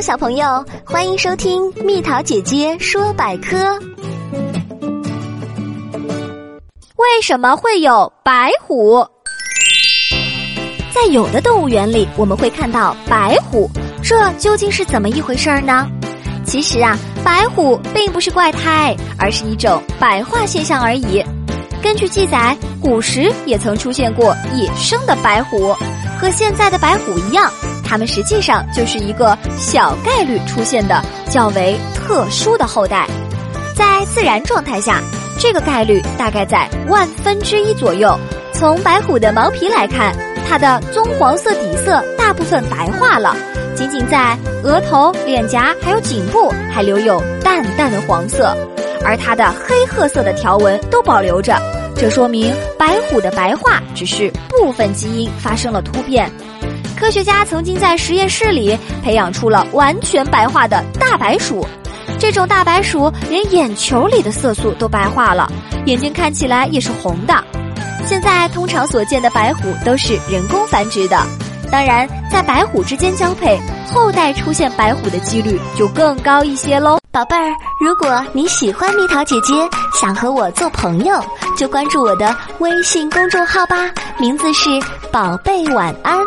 小朋友，欢迎收听蜜桃姐姐说百科。为什么会有白虎？在有的动物园里，我们会看到白虎，这究竟是怎么一回事儿呢？其实啊，白虎并不是怪胎，而是一种白化现象而已。根据记载，古时也曾出现过野生的白虎，和现在的白虎一样。它们实际上就是一个小概率出现的较为特殊的后代，在自然状态下，这个概率大概在万分之一左右。从白虎的毛皮来看，它的棕黄色底色大部分白化了，仅仅在额头、脸颊还有颈部还留有淡淡的黄色，而它的黑褐色的条纹都保留着，这说明白虎的白化只是部分基因发生了突变。科学家曾经在实验室里培养出了完全白化的大白鼠，这种大白鼠连眼球里的色素都白化了，眼睛看起来也是红的。现在通常所见的白虎都是人工繁殖的，当然在白虎之间交配，后代出现白虎的几率就更高一些喽。宝贝儿，如果你喜欢蜜桃姐姐，想和我做朋友，就关注我的微信公众号吧，名字是宝贝晚安。